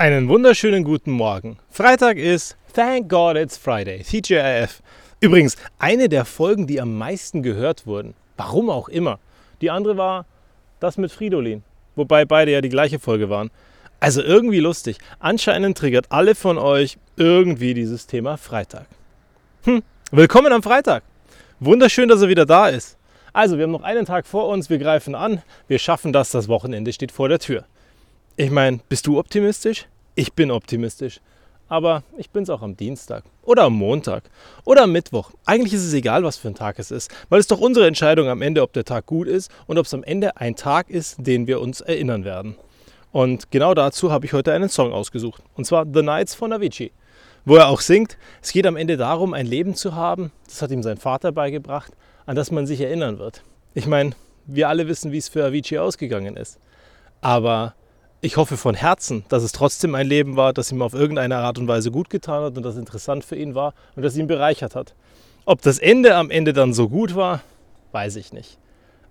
Einen wunderschönen guten Morgen. Freitag ist Thank God It's Friday, TGIF. Übrigens, eine der Folgen, die am meisten gehört wurden. Warum auch immer. Die andere war das mit Fridolin. Wobei beide ja die gleiche Folge waren. Also irgendwie lustig. Anscheinend triggert alle von euch irgendwie dieses Thema Freitag. Hm, willkommen am Freitag. Wunderschön, dass er wieder da ist. Also, wir haben noch einen Tag vor uns, wir greifen an, wir schaffen das, das Wochenende steht vor der Tür. Ich meine, bist du optimistisch? Ich bin optimistisch. Aber ich bin es auch am Dienstag oder am Montag oder am Mittwoch. Eigentlich ist es egal, was für ein Tag es ist, weil es doch unsere Entscheidung am Ende, ob der Tag gut ist und ob es am Ende ein Tag ist, den wir uns erinnern werden. Und genau dazu habe ich heute einen Song ausgesucht. Und zwar The Nights von Avicii, wo er auch singt, es geht am Ende darum, ein Leben zu haben, das hat ihm sein Vater beigebracht, an das man sich erinnern wird. Ich meine, wir alle wissen, wie es für Avicii ausgegangen ist. Aber ich hoffe von Herzen, dass es trotzdem ein Leben war, das ihm auf irgendeine Art und Weise gut getan hat und das interessant für ihn war und das ihn bereichert hat. Ob das Ende am Ende dann so gut war, weiß ich nicht.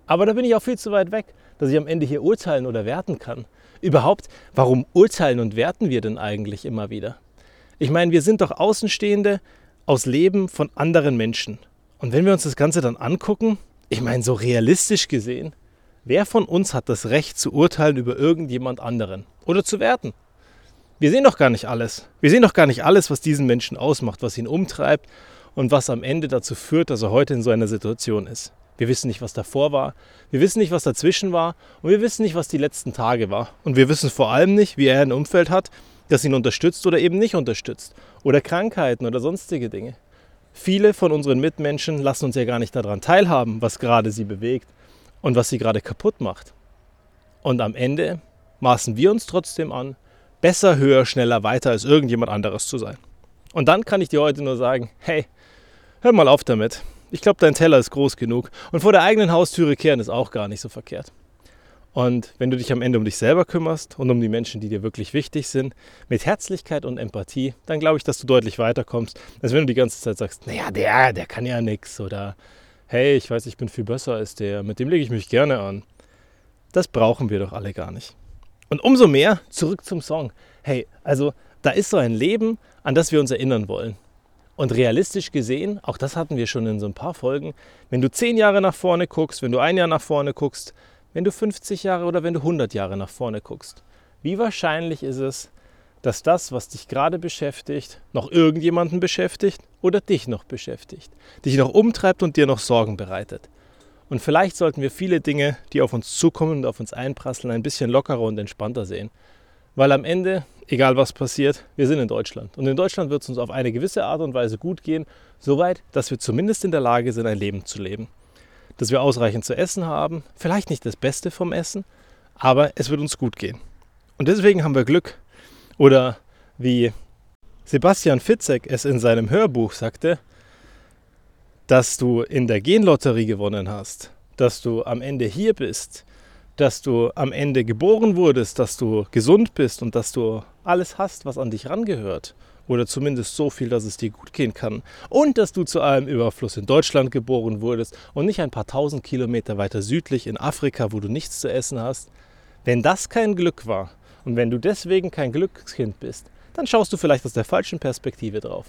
Aber da bin ich auch viel zu weit weg, dass ich am Ende hier urteilen oder werten kann. Überhaupt, warum urteilen und werten wir denn eigentlich immer wieder? Ich meine, wir sind doch Außenstehende aus Leben von anderen Menschen. Und wenn wir uns das Ganze dann angucken, ich meine, so realistisch gesehen, Wer von uns hat das Recht zu urteilen über irgendjemand anderen oder zu werten? Wir sehen doch gar nicht alles. Wir sehen doch gar nicht alles, was diesen Menschen ausmacht, was ihn umtreibt und was am Ende dazu führt, dass er heute in so einer Situation ist. Wir wissen nicht, was davor war, wir wissen nicht, was dazwischen war und wir wissen nicht, was die letzten Tage war. Und wir wissen vor allem nicht, wie er ein Umfeld hat, das ihn unterstützt oder eben nicht unterstützt. Oder Krankheiten oder sonstige Dinge. Viele von unseren Mitmenschen lassen uns ja gar nicht daran teilhaben, was gerade sie bewegt und was sie gerade kaputt macht. Und am Ende maßen wir uns trotzdem an, besser, höher, schneller, weiter als irgendjemand anderes zu sein. Und dann kann ich dir heute nur sagen, hey, hör mal auf damit. Ich glaube, dein Teller ist groß genug. Und vor der eigenen Haustüre kehren ist auch gar nicht so verkehrt. Und wenn du dich am Ende um dich selber kümmerst und um die Menschen, die dir wirklich wichtig sind, mit Herzlichkeit und Empathie, dann glaube ich, dass du deutlich weiterkommst, als wenn du die ganze Zeit sagst, naja, der, der kann ja nichts oder hey, ich weiß, ich bin viel besser als der, mit dem lege ich mich gerne an. Das brauchen wir doch alle gar nicht. Und umso mehr zurück zum Song. Hey, also da ist so ein Leben, an das wir uns erinnern wollen. Und realistisch gesehen, auch das hatten wir schon in so ein paar Folgen, wenn du zehn Jahre nach vorne guckst, wenn du ein Jahr nach vorne guckst, wenn du 50 Jahre oder wenn du 100 Jahre nach vorne guckst, wie wahrscheinlich ist es, dass das, was dich gerade beschäftigt, noch irgendjemanden beschäftigt oder dich noch beschäftigt, dich noch umtreibt und dir noch Sorgen bereitet. Und vielleicht sollten wir viele Dinge, die auf uns zukommen und auf uns einprasseln, ein bisschen lockerer und entspannter sehen. Weil am Ende, egal was passiert, wir sind in Deutschland. Und in Deutschland wird es uns auf eine gewisse Art und Weise gut gehen, soweit, dass wir zumindest in der Lage sind, ein Leben zu leben. Dass wir ausreichend zu essen haben, vielleicht nicht das Beste vom Essen, aber es wird uns gut gehen. Und deswegen haben wir Glück, oder wie Sebastian Fitzek es in seinem Hörbuch sagte, dass du in der Genlotterie gewonnen hast, dass du am Ende hier bist, dass du am Ende geboren wurdest, dass du gesund bist und dass du alles hast, was an dich rangehört. Oder zumindest so viel, dass es dir gut gehen kann. Und dass du zu einem Überfluss in Deutschland geboren wurdest und nicht ein paar tausend Kilometer weiter südlich in Afrika, wo du nichts zu essen hast. Wenn das kein Glück war, und wenn du deswegen kein Glückskind bist, dann schaust du vielleicht aus der falschen Perspektive drauf.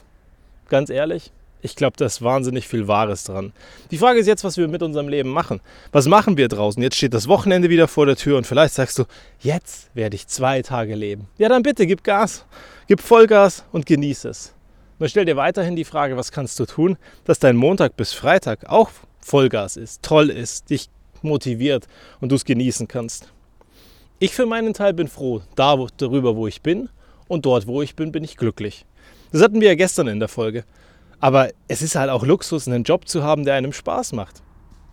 Ganz ehrlich, ich glaube, da ist wahnsinnig viel Wahres dran. Die Frage ist jetzt, was wir mit unserem Leben machen. Was machen wir draußen? Jetzt steht das Wochenende wieder vor der Tür und vielleicht sagst du, jetzt werde ich zwei Tage leben. Ja, dann bitte, gib Gas, gib Vollgas und genieße es. Nur stell dir weiterhin die Frage, was kannst du tun, dass dein Montag bis Freitag auch Vollgas ist, toll ist, dich motiviert und du es genießen kannst. Ich für meinen Teil bin froh da, darüber, wo ich bin und dort, wo ich bin, bin ich glücklich. Das hatten wir ja gestern in der Folge. Aber es ist halt auch Luxus, einen Job zu haben, der einem Spaß macht.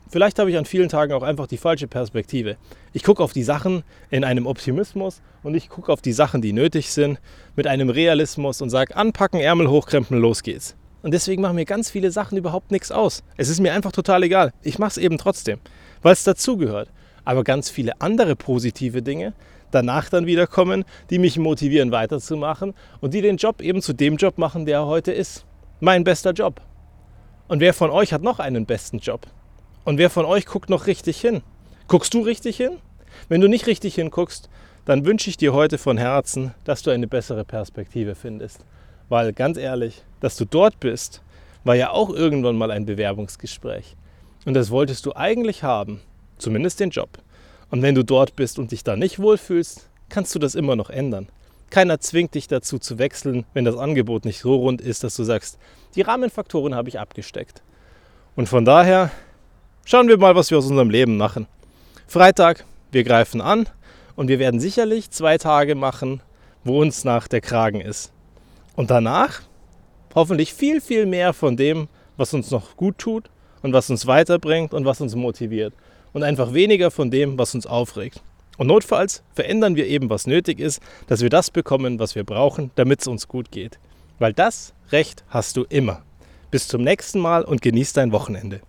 Vielleicht habe ich an vielen Tagen auch einfach die falsche Perspektive. Ich gucke auf die Sachen in einem Optimismus und ich gucke auf die Sachen, die nötig sind, mit einem Realismus und sage, anpacken, Ärmel hochkrempeln, los geht's. Und deswegen machen mir ganz viele Sachen überhaupt nichts aus. Es ist mir einfach total egal. Ich mache es eben trotzdem, weil es dazugehört aber ganz viele andere positive Dinge danach dann wieder kommen, die mich motivieren weiterzumachen und die den Job eben zu dem Job machen, der er heute ist. Mein bester Job. Und wer von euch hat noch einen besten Job? Und wer von euch guckt noch richtig hin? Guckst du richtig hin? Wenn du nicht richtig hinguckst, dann wünsche ich dir heute von Herzen, dass du eine bessere Perspektive findest. Weil ganz ehrlich, dass du dort bist, war ja auch irgendwann mal ein Bewerbungsgespräch. Und das wolltest du eigentlich haben, zumindest den Job. Und wenn du dort bist und dich da nicht wohlfühlst, kannst du das immer noch ändern. Keiner zwingt dich dazu zu wechseln, wenn das Angebot nicht so rund ist, dass du sagst, die Rahmenfaktoren habe ich abgesteckt. Und von daher schauen wir mal, was wir aus unserem Leben machen. Freitag, wir greifen an und wir werden sicherlich zwei Tage machen, wo uns nach der Kragen ist. Und danach hoffentlich viel, viel mehr von dem, was uns noch gut tut und was uns weiterbringt und was uns motiviert. Und einfach weniger von dem, was uns aufregt. Und notfalls verändern wir eben, was nötig ist, dass wir das bekommen, was wir brauchen, damit es uns gut geht. Weil das Recht hast du immer. Bis zum nächsten Mal und genieß dein Wochenende.